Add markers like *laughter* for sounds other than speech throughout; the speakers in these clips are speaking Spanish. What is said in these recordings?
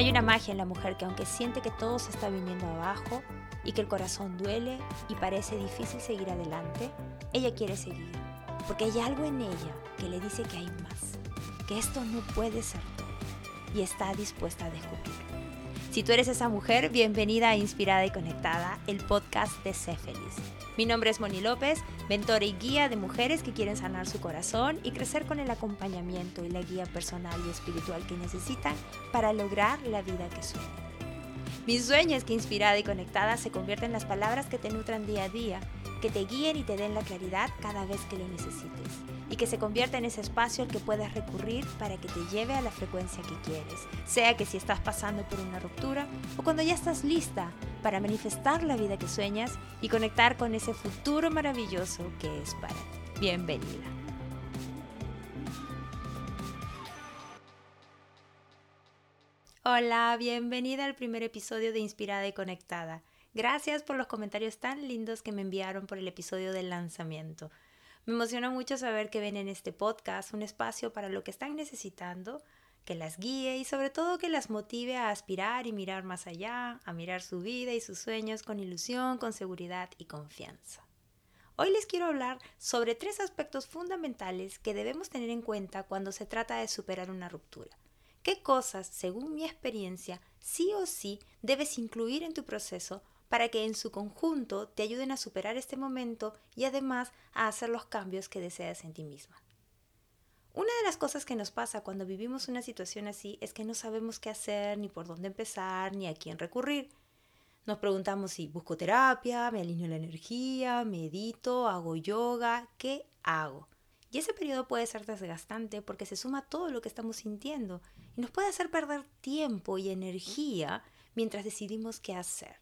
Hay una magia en la mujer que aunque siente que todo se está viniendo abajo y que el corazón duele y parece difícil seguir adelante, ella quiere seguir. Porque hay algo en ella que le dice que hay más, que esto no puede ser todo y está dispuesta a descubrirlo. Si tú eres esa mujer, bienvenida a Inspirada y Conectada, el podcast de Sé Feliz. Mi nombre es Moni López, mentora y guía de mujeres que quieren sanar su corazón y crecer con el acompañamiento y la guía personal y espiritual que necesitan para lograr la vida que sueñan. Mi sueño es que Inspirada y Conectada se convierta en las palabras que te nutran día a día, que te guíen y te den la claridad cada vez que lo necesites y que se convierta en ese espacio al que puedas recurrir para que te lleve a la frecuencia que quieres, sea que si estás pasando por una ruptura o cuando ya estás lista para manifestar la vida que sueñas y conectar con ese futuro maravilloso que es para ti. Bienvenida. Hola, bienvenida al primer episodio de Inspirada y Conectada. Gracias por los comentarios tan lindos que me enviaron por el episodio del lanzamiento. Me emociona mucho saber que ven en este podcast un espacio para lo que están necesitando, que las guíe y sobre todo que las motive a aspirar y mirar más allá, a mirar su vida y sus sueños con ilusión, con seguridad y confianza. Hoy les quiero hablar sobre tres aspectos fundamentales que debemos tener en cuenta cuando se trata de superar una ruptura. ¿Qué cosas, según mi experiencia, sí o sí debes incluir en tu proceso para que en su conjunto te ayuden a superar este momento y además a hacer los cambios que deseas en ti misma. Una de las cosas que nos pasa cuando vivimos una situación así es que no sabemos qué hacer, ni por dónde empezar, ni a quién recurrir. Nos preguntamos si busco terapia, me alineo la energía, medito, hago yoga, ¿qué hago? Y ese periodo puede ser desgastante porque se suma todo lo que estamos sintiendo y nos puede hacer perder tiempo y energía mientras decidimos qué hacer.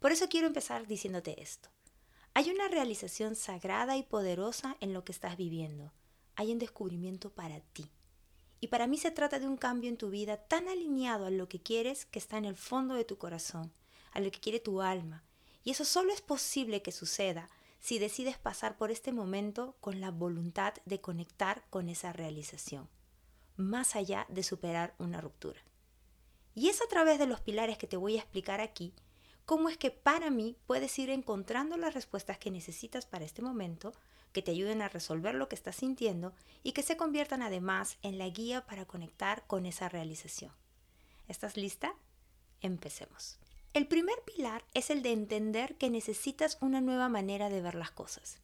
Por eso quiero empezar diciéndote esto. Hay una realización sagrada y poderosa en lo que estás viviendo. Hay un descubrimiento para ti. Y para mí se trata de un cambio en tu vida tan alineado a lo que quieres que está en el fondo de tu corazón, a lo que quiere tu alma. Y eso solo es posible que suceda si decides pasar por este momento con la voluntad de conectar con esa realización, más allá de superar una ruptura. Y es a través de los pilares que te voy a explicar aquí cómo es que para mí puedes ir encontrando las respuestas que necesitas para este momento, que te ayuden a resolver lo que estás sintiendo y que se conviertan además en la guía para conectar con esa realización. ¿Estás lista? Empecemos. El primer pilar es el de entender que necesitas una nueva manera de ver las cosas.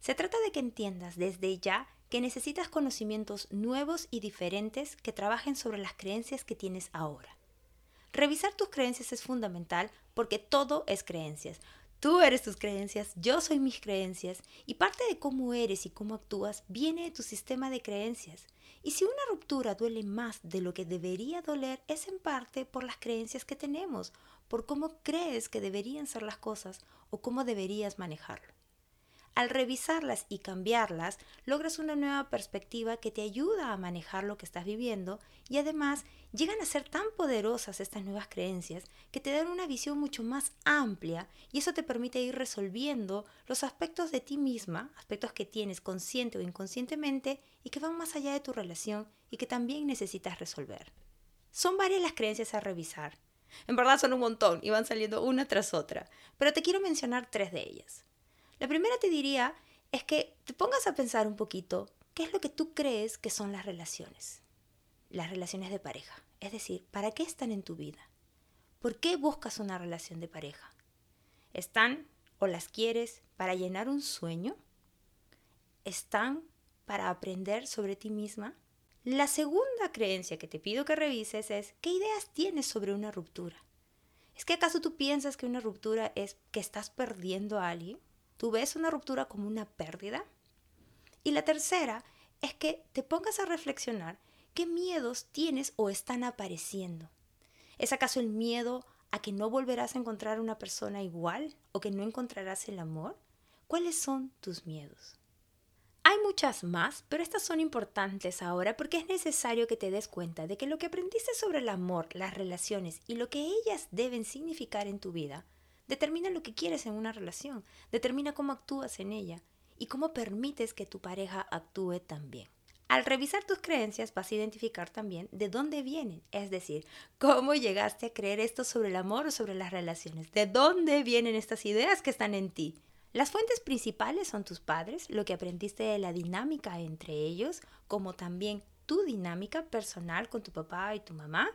Se trata de que entiendas desde ya que necesitas conocimientos nuevos y diferentes que trabajen sobre las creencias que tienes ahora. Revisar tus creencias es fundamental porque todo es creencias. Tú eres tus creencias, yo soy mis creencias y parte de cómo eres y cómo actúas viene de tu sistema de creencias. Y si una ruptura duele más de lo que debería doler es en parte por las creencias que tenemos, por cómo crees que deberían ser las cosas o cómo deberías manejarlo. Al revisarlas y cambiarlas, logras una nueva perspectiva que te ayuda a manejar lo que estás viviendo y además llegan a ser tan poderosas estas nuevas creencias que te dan una visión mucho más amplia y eso te permite ir resolviendo los aspectos de ti misma, aspectos que tienes consciente o inconscientemente y que van más allá de tu relación y que también necesitas resolver. Son varias las creencias a revisar. En verdad son un montón y van saliendo una tras otra, pero te quiero mencionar tres de ellas. La primera te diría es que te pongas a pensar un poquito qué es lo que tú crees que son las relaciones. Las relaciones de pareja. Es decir, ¿para qué están en tu vida? ¿Por qué buscas una relación de pareja? ¿Están o las quieres para llenar un sueño? ¿Están para aprender sobre ti misma? La segunda creencia que te pido que revises es ¿qué ideas tienes sobre una ruptura? ¿Es que acaso tú piensas que una ruptura es que estás perdiendo a alguien? ¿Tú ves una ruptura como una pérdida? Y la tercera es que te pongas a reflexionar qué miedos tienes o están apareciendo. ¿Es acaso el miedo a que no volverás a encontrar una persona igual o que no encontrarás el amor? ¿Cuáles son tus miedos? Hay muchas más, pero estas son importantes ahora porque es necesario que te des cuenta de que lo que aprendiste sobre el amor, las relaciones y lo que ellas deben significar en tu vida Determina lo que quieres en una relación, determina cómo actúas en ella y cómo permites que tu pareja actúe también. Al revisar tus creencias vas a identificar también de dónde vienen, es decir, cómo llegaste a creer esto sobre el amor o sobre las relaciones, de dónde vienen estas ideas que están en ti. Las fuentes principales son tus padres, lo que aprendiste de la dinámica entre ellos, como también tu dinámica personal con tu papá y tu mamá.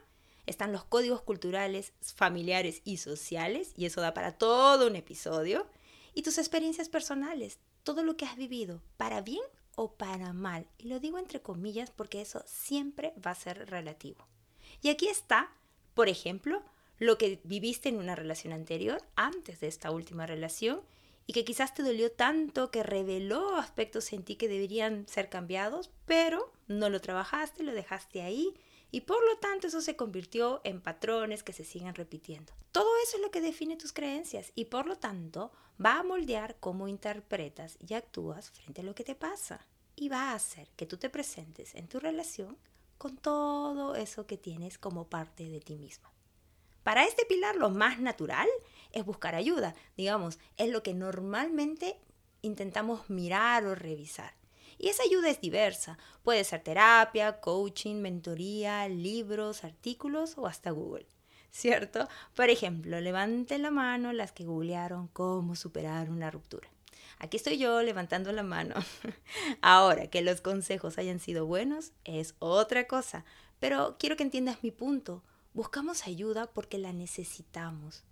Están los códigos culturales, familiares y sociales, y eso da para todo un episodio. Y tus experiencias personales, todo lo que has vivido, para bien o para mal. Y lo digo entre comillas porque eso siempre va a ser relativo. Y aquí está, por ejemplo, lo que viviste en una relación anterior, antes de esta última relación, y que quizás te dolió tanto que reveló aspectos en ti que deberían ser cambiados, pero no lo trabajaste, lo dejaste ahí y por lo tanto eso se convirtió en patrones que se siguen repitiendo. Todo eso es lo que define tus creencias y por lo tanto va a moldear cómo interpretas y actúas frente a lo que te pasa y va a hacer que tú te presentes en tu relación con todo eso que tienes como parte de ti misma. Para este pilar lo más natural es buscar ayuda, digamos, es lo que normalmente intentamos mirar o revisar. Y esa ayuda es diversa. Puede ser terapia, coaching, mentoría, libros, artículos o hasta Google. ¿Cierto? Por ejemplo, levanten la mano las que googlearon cómo superar una ruptura. Aquí estoy yo levantando la mano. *laughs* Ahora, que los consejos hayan sido buenos es otra cosa, pero quiero que entiendas mi punto. Buscamos ayuda porque la necesitamos.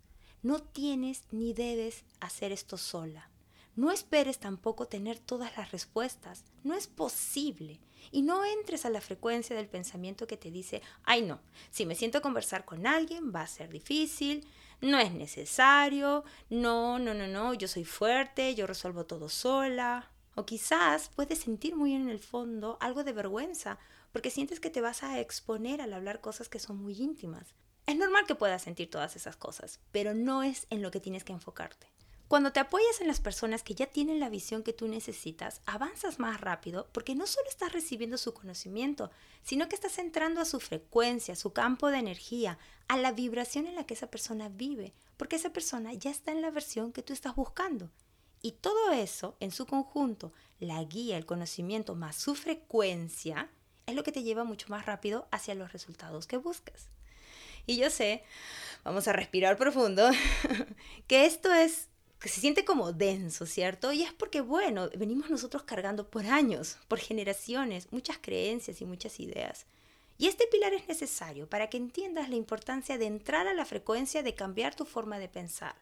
No tienes ni debes hacer esto sola. No esperes tampoco tener todas las respuestas. No es posible. Y no entres a la frecuencia del pensamiento que te dice, ay no, si me siento a conversar con alguien va a ser difícil, no es necesario, no, no, no, no, yo soy fuerte, yo resuelvo todo sola. O quizás puedes sentir muy en el fondo algo de vergüenza porque sientes que te vas a exponer al hablar cosas que son muy íntimas. Es normal que puedas sentir todas esas cosas, pero no es en lo que tienes que enfocarte. Cuando te apoyas en las personas que ya tienen la visión que tú necesitas, avanzas más rápido porque no solo estás recibiendo su conocimiento, sino que estás entrando a su frecuencia, a su campo de energía, a la vibración en la que esa persona vive, porque esa persona ya está en la versión que tú estás buscando. Y todo eso, en su conjunto, la guía, el conocimiento más su frecuencia, es lo que te lleva mucho más rápido hacia los resultados que buscas. Y yo sé, vamos a respirar profundo, *laughs* que esto es que se siente como denso, ¿cierto? Y es porque, bueno, venimos nosotros cargando por años, por generaciones, muchas creencias y muchas ideas. Y este pilar es necesario para que entiendas la importancia de entrar a la frecuencia de cambiar tu forma de pensar,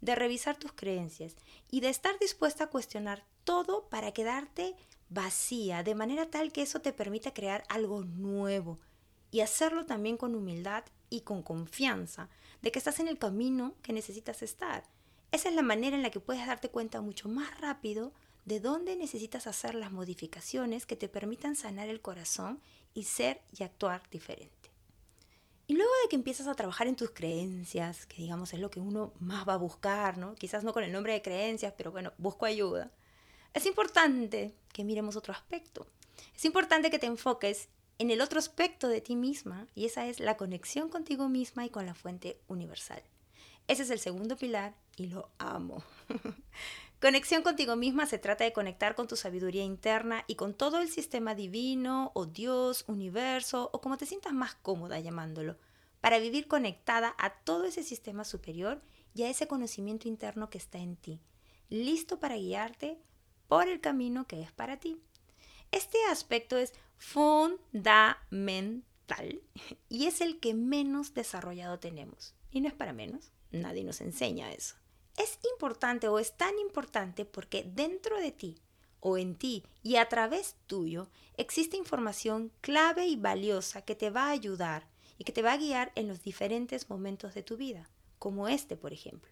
de revisar tus creencias y de estar dispuesta a cuestionar todo para quedarte vacía, de manera tal que eso te permita crear algo nuevo y hacerlo también con humildad y con confianza de que estás en el camino que necesitas estar esa es la manera en la que puedes darte cuenta mucho más rápido de dónde necesitas hacer las modificaciones que te permitan sanar el corazón y ser y actuar diferente. Y luego de que empiezas a trabajar en tus creencias, que digamos es lo que uno más va a buscar, ¿no? Quizás no con el nombre de creencias, pero bueno, busco ayuda. Es importante que miremos otro aspecto. Es importante que te enfoques en el otro aspecto de ti misma y esa es la conexión contigo misma y con la fuente universal. Ese es el segundo pilar y lo amo. *laughs* Conexión contigo misma se trata de conectar con tu sabiduría interna y con todo el sistema divino o Dios, universo o como te sientas más cómoda llamándolo, para vivir conectada a todo ese sistema superior y a ese conocimiento interno que está en ti, listo para guiarte por el camino que es para ti. Este aspecto es fundamental *laughs* y es el que menos desarrollado tenemos. Y no es para menos, nadie nos enseña eso es importante o es tan importante porque dentro de ti o en ti y a través tuyo existe información clave y valiosa que te va a ayudar y que te va a guiar en los diferentes momentos de tu vida, como este, por ejemplo.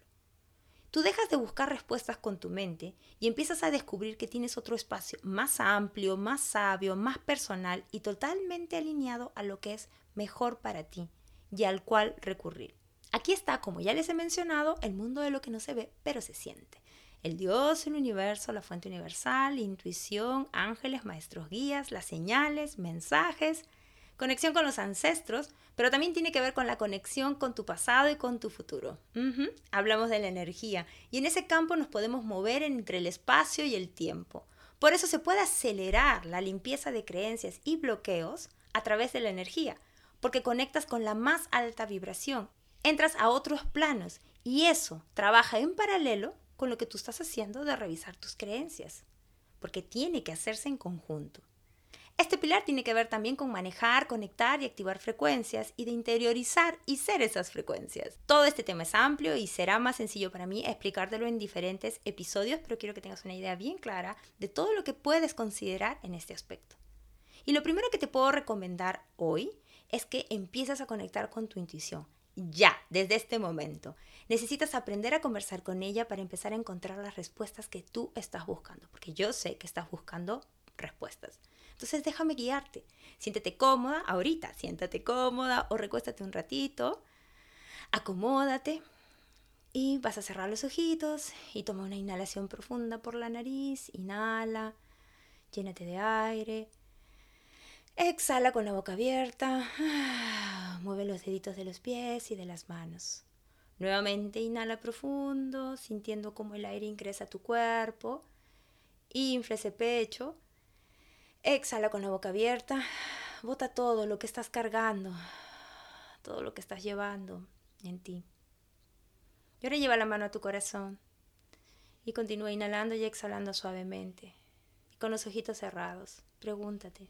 Tú dejas de buscar respuestas con tu mente y empiezas a descubrir que tienes otro espacio más amplio, más sabio, más personal y totalmente alineado a lo que es mejor para ti y al cual recurrir. Aquí está, como ya les he mencionado, el mundo de lo que no se ve, pero se siente. El Dios, el universo, la fuente universal, intuición, ángeles, maestros guías, las señales, mensajes, conexión con los ancestros, pero también tiene que ver con la conexión con tu pasado y con tu futuro. Hablamos de la energía y en ese campo nos podemos mover entre el espacio y el tiempo. Por eso se puede acelerar la limpieza de creencias y bloqueos a través de la energía, porque conectas con la más alta vibración, entras a otros planos y eso trabaja en paralelo con lo que tú estás haciendo de revisar tus creencias, porque tiene que hacerse en conjunto. Este pilar tiene que ver también con manejar, conectar y activar frecuencias y de interiorizar y ser esas frecuencias. Todo este tema es amplio y será más sencillo para mí explicártelo en diferentes episodios, pero quiero que tengas una idea bien clara de todo lo que puedes considerar en este aspecto. Y lo primero que te puedo recomendar hoy es que empieces a conectar con tu intuición. Ya, desde este momento. Necesitas aprender a conversar con ella para empezar a encontrar las respuestas que tú estás buscando, porque yo sé que estás buscando respuestas. Entonces déjame guiarte. Siéntete cómoda ahorita, siéntate cómoda o recuéstate un ratito, acomódate y vas a cerrar los ojitos y toma una inhalación profunda por la nariz, inhala, llénate de aire, exhala con la boca abierta, *sighs* mueve los deditos de los pies y de las manos. Nuevamente inhala profundo, sintiendo cómo el aire ingresa a tu cuerpo, infla ese pecho Exhala con la boca abierta. Bota todo lo que estás cargando, todo lo que estás llevando en ti. Y ahora lleva la mano a tu corazón y continúa inhalando y exhalando suavemente. Y con los ojitos cerrados, pregúntate,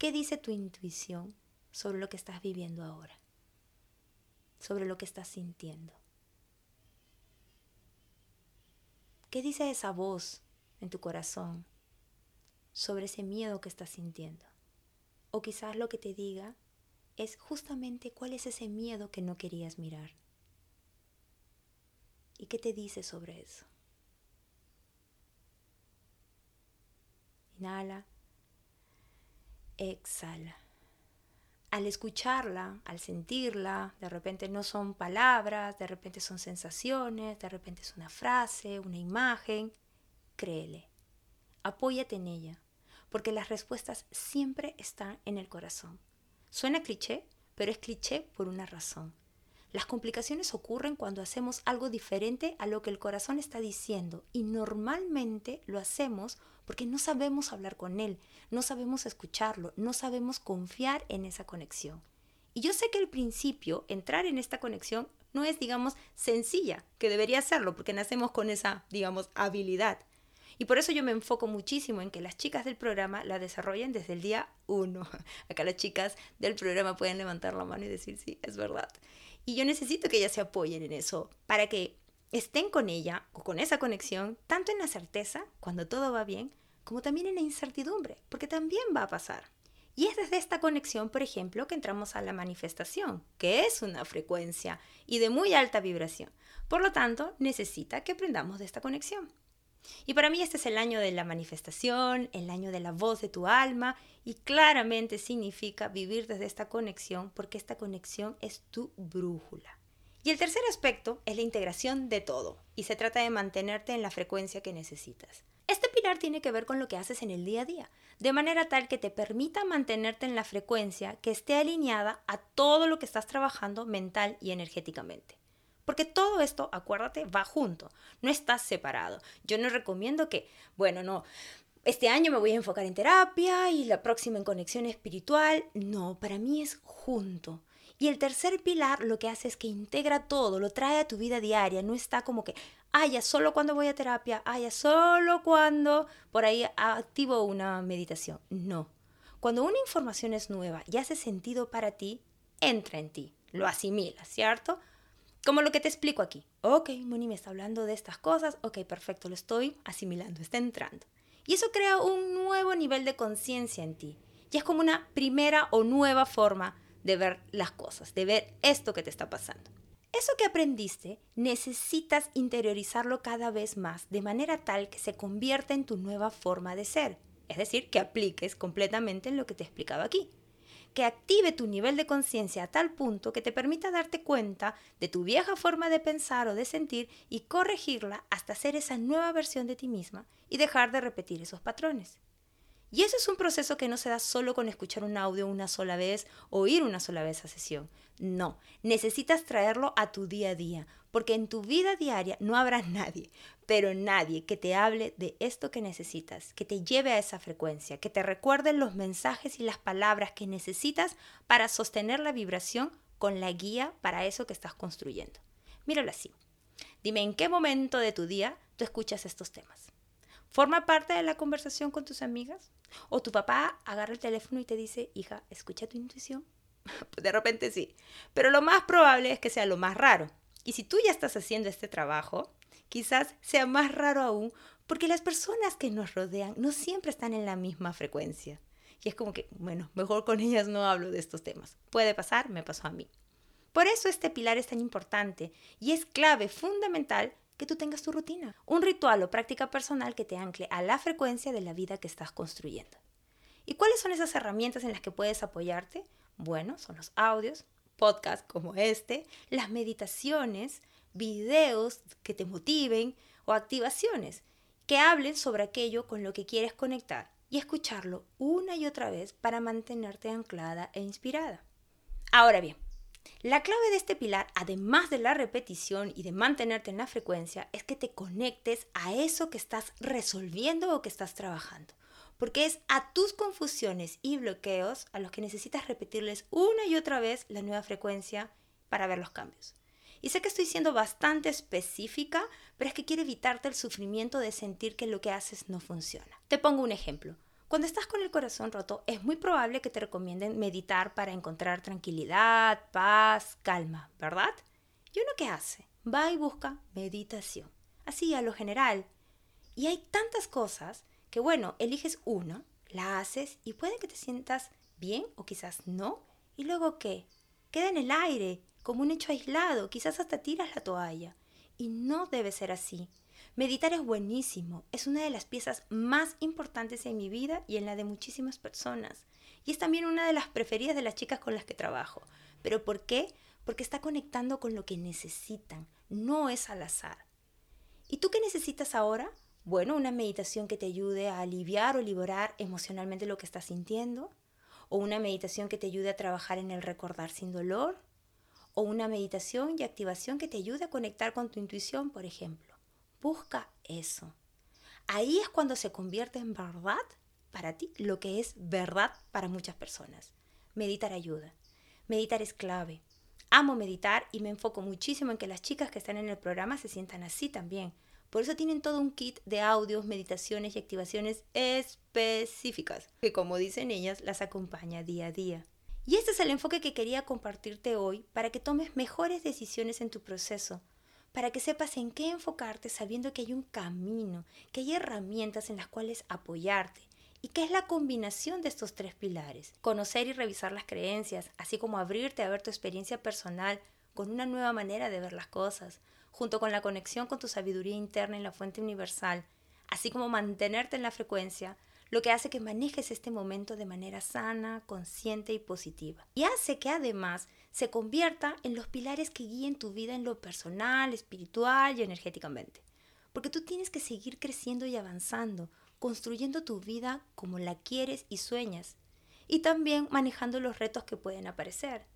¿qué dice tu intuición sobre lo que estás viviendo ahora? Sobre lo que estás sintiendo. ¿Qué dice esa voz en tu corazón sobre ese miedo que estás sintiendo. O quizás lo que te diga es justamente cuál es ese miedo que no querías mirar. ¿Y qué te dice sobre eso? Inhala, exhala. Al escucharla, al sentirla, de repente no son palabras, de repente son sensaciones, de repente es una frase, una imagen, créele. Apóyate en ella, porque las respuestas siempre están en el corazón. Suena cliché, pero es cliché por una razón. Las complicaciones ocurren cuando hacemos algo diferente a lo que el corazón está diciendo y normalmente lo hacemos porque no sabemos hablar con él, no sabemos escucharlo, no sabemos confiar en esa conexión. Y yo sé que al principio entrar en esta conexión no es, digamos, sencilla, que debería serlo porque nacemos con esa, digamos, habilidad. Y por eso yo me enfoco muchísimo en que las chicas del programa la desarrollen desde el día uno. *laughs* Acá las chicas del programa pueden levantar la mano y decir, sí, es verdad. Y yo necesito que ellas se apoyen en eso para que estén con ella o con esa conexión, tanto en la certeza, cuando todo va bien, como también en la incertidumbre, porque también va a pasar. Y es desde esta conexión, por ejemplo, que entramos a la manifestación, que es una frecuencia y de muy alta vibración. Por lo tanto, necesita que aprendamos de esta conexión. Y para mí este es el año de la manifestación, el año de la voz de tu alma y claramente significa vivir desde esta conexión porque esta conexión es tu brújula. Y el tercer aspecto es la integración de todo y se trata de mantenerte en la frecuencia que necesitas. Este pilar tiene que ver con lo que haces en el día a día, de manera tal que te permita mantenerte en la frecuencia que esté alineada a todo lo que estás trabajando mental y energéticamente. Porque todo esto, acuérdate, va junto, no estás separado. Yo no recomiendo que, bueno, no, este año me voy a enfocar en terapia y la próxima en conexión espiritual. No, para mí es junto. Y el tercer pilar lo que hace es que integra todo, lo trae a tu vida diaria, no está como que, ah, solo cuando voy a terapia, ah, solo cuando por ahí activo una meditación. No. Cuando una información es nueva y hace sentido para ti, entra en ti, lo asimilas, ¿cierto? Como lo que te explico aquí. Ok, Moni me está hablando de estas cosas. Ok, perfecto, lo estoy asimilando, está entrando. Y eso crea un nuevo nivel de conciencia en ti. Y es como una primera o nueva forma de ver las cosas, de ver esto que te está pasando. Eso que aprendiste necesitas interiorizarlo cada vez más de manera tal que se convierta en tu nueva forma de ser. Es decir, que apliques completamente en lo que te explicaba aquí que active tu nivel de conciencia a tal punto que te permita darte cuenta de tu vieja forma de pensar o de sentir y corregirla hasta ser esa nueva versión de ti misma y dejar de repetir esos patrones. Y eso es un proceso que no se da solo con escuchar un audio una sola vez o ir una sola vez a sesión. No, necesitas traerlo a tu día a día, porque en tu vida diaria no habrá *laughs* nadie, pero nadie que te hable de esto que necesitas, que te lleve a esa frecuencia, que te recuerde los mensajes y las palabras que necesitas para sostener la vibración con la guía para eso que estás construyendo. Míralo así. Dime en qué momento de tu día tú escuchas estos temas. ¿Forma parte de la conversación con tus amigas? ¿O tu papá agarra el teléfono y te dice, hija, escucha tu intuición? *laughs* de repente sí. Pero lo más probable es que sea lo más raro. Y si tú ya estás haciendo este trabajo, quizás sea más raro aún porque las personas que nos rodean no siempre están en la misma frecuencia. Y es como que, bueno, mejor con ellas no hablo de estos temas. Puede pasar, me pasó a mí. Por eso este pilar es tan importante y es clave, fundamental, que tú tengas tu rutina, un ritual o práctica personal que te ancle a la frecuencia de la vida que estás construyendo. ¿Y cuáles son esas herramientas en las que puedes apoyarte? Bueno, son los audios, podcasts como este, las meditaciones, videos que te motiven o activaciones que hablen sobre aquello con lo que quieres conectar y escucharlo una y otra vez para mantenerte anclada e inspirada. Ahora bien, la clave de este pilar, además de la repetición y de mantenerte en la frecuencia, es que te conectes a eso que estás resolviendo o que estás trabajando porque es a tus confusiones y bloqueos a los que necesitas repetirles una y otra vez la nueva frecuencia para ver los cambios. Y sé que estoy siendo bastante específica, pero es que quiero evitarte el sufrimiento de sentir que lo que haces no funciona. Te pongo un ejemplo. Cuando estás con el corazón roto, es muy probable que te recomienden meditar para encontrar tranquilidad, paz, calma, ¿verdad? ¿Y uno qué hace? Va y busca meditación. Así, a lo general. Y hay tantas cosas que bueno, eliges una, la haces y puede que te sientas bien o quizás no. ¿Y luego qué? Queda en el aire, como un hecho aislado, quizás hasta tiras la toalla. Y no debe ser así. Meditar es buenísimo, es una de las piezas más importantes en mi vida y en la de muchísimas personas. Y es también una de las preferidas de las chicas con las que trabajo. ¿Pero por qué? Porque está conectando con lo que necesitan, no es al azar. ¿Y tú qué necesitas ahora? Bueno, una meditación que te ayude a aliviar o liberar emocionalmente lo que estás sintiendo. O una meditación que te ayude a trabajar en el recordar sin dolor. O una meditación y activación que te ayude a conectar con tu intuición, por ejemplo. Busca eso. Ahí es cuando se convierte en verdad para ti lo que es verdad para muchas personas. Meditar ayuda. Meditar es clave. Amo meditar y me enfoco muchísimo en que las chicas que están en el programa se sientan así también por eso tienen todo un kit de audios, meditaciones y activaciones específicas, que como dicen ellas, las acompaña día a día. Y este es el enfoque que quería compartirte hoy para que tomes mejores decisiones en tu proceso, para que sepas en qué enfocarte sabiendo que hay un camino, que hay herramientas en las cuales apoyarte y que es la combinación de estos tres pilares. Conocer y revisar las creencias, así como abrirte a ver tu experiencia personal con una nueva manera de ver las cosas, junto con la conexión con tu sabiduría interna en la fuente universal, así como mantenerte en la frecuencia, lo que hace que manejes este momento de manera sana, consciente y positiva. Y hace que además se convierta en los pilares que guíen tu vida en lo personal, espiritual y energéticamente. Porque tú tienes que seguir creciendo y avanzando, construyendo tu vida como la quieres y sueñas, y también manejando los retos que pueden aparecer.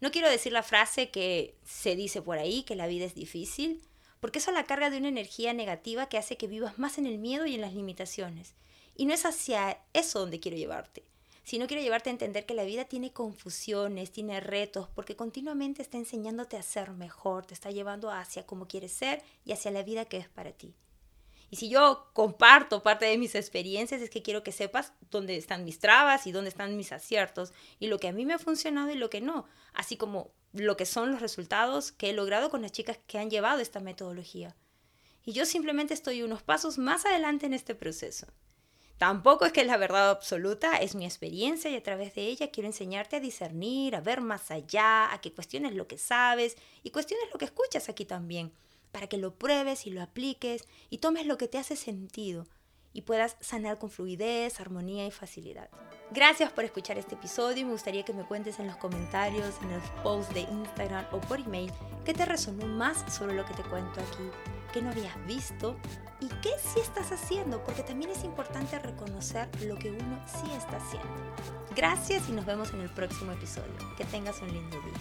No quiero decir la frase que se dice por ahí, que la vida es difícil, porque eso la carga de una energía negativa que hace que vivas más en el miedo y en las limitaciones. Y no es hacia eso donde quiero llevarte, sino quiero llevarte a entender que la vida tiene confusiones, tiene retos, porque continuamente está enseñándote a ser mejor, te está llevando hacia cómo quieres ser y hacia la vida que es para ti. Y si yo comparto parte de mis experiencias, es que quiero que sepas dónde están mis trabas y dónde están mis aciertos y lo que a mí me ha funcionado y lo que no, así como lo que son los resultados que he logrado con las chicas que han llevado esta metodología. Y yo simplemente estoy unos pasos más adelante en este proceso. Tampoco es que es la verdad absoluta, es mi experiencia y a través de ella quiero enseñarte a discernir, a ver más allá, a que cuestiones lo que sabes y cuestiones lo que escuchas aquí también para que lo pruebes y lo apliques y tomes lo que te hace sentido y puedas sanar con fluidez, armonía y facilidad. Gracias por escuchar este episodio me gustaría que me cuentes en los comentarios, en los posts de Instagram o por email qué te resonó más sobre lo que te cuento aquí, qué no habías visto y qué sí estás haciendo, porque también es importante reconocer lo que uno sí está haciendo. Gracias y nos vemos en el próximo episodio. Que tengas un lindo día.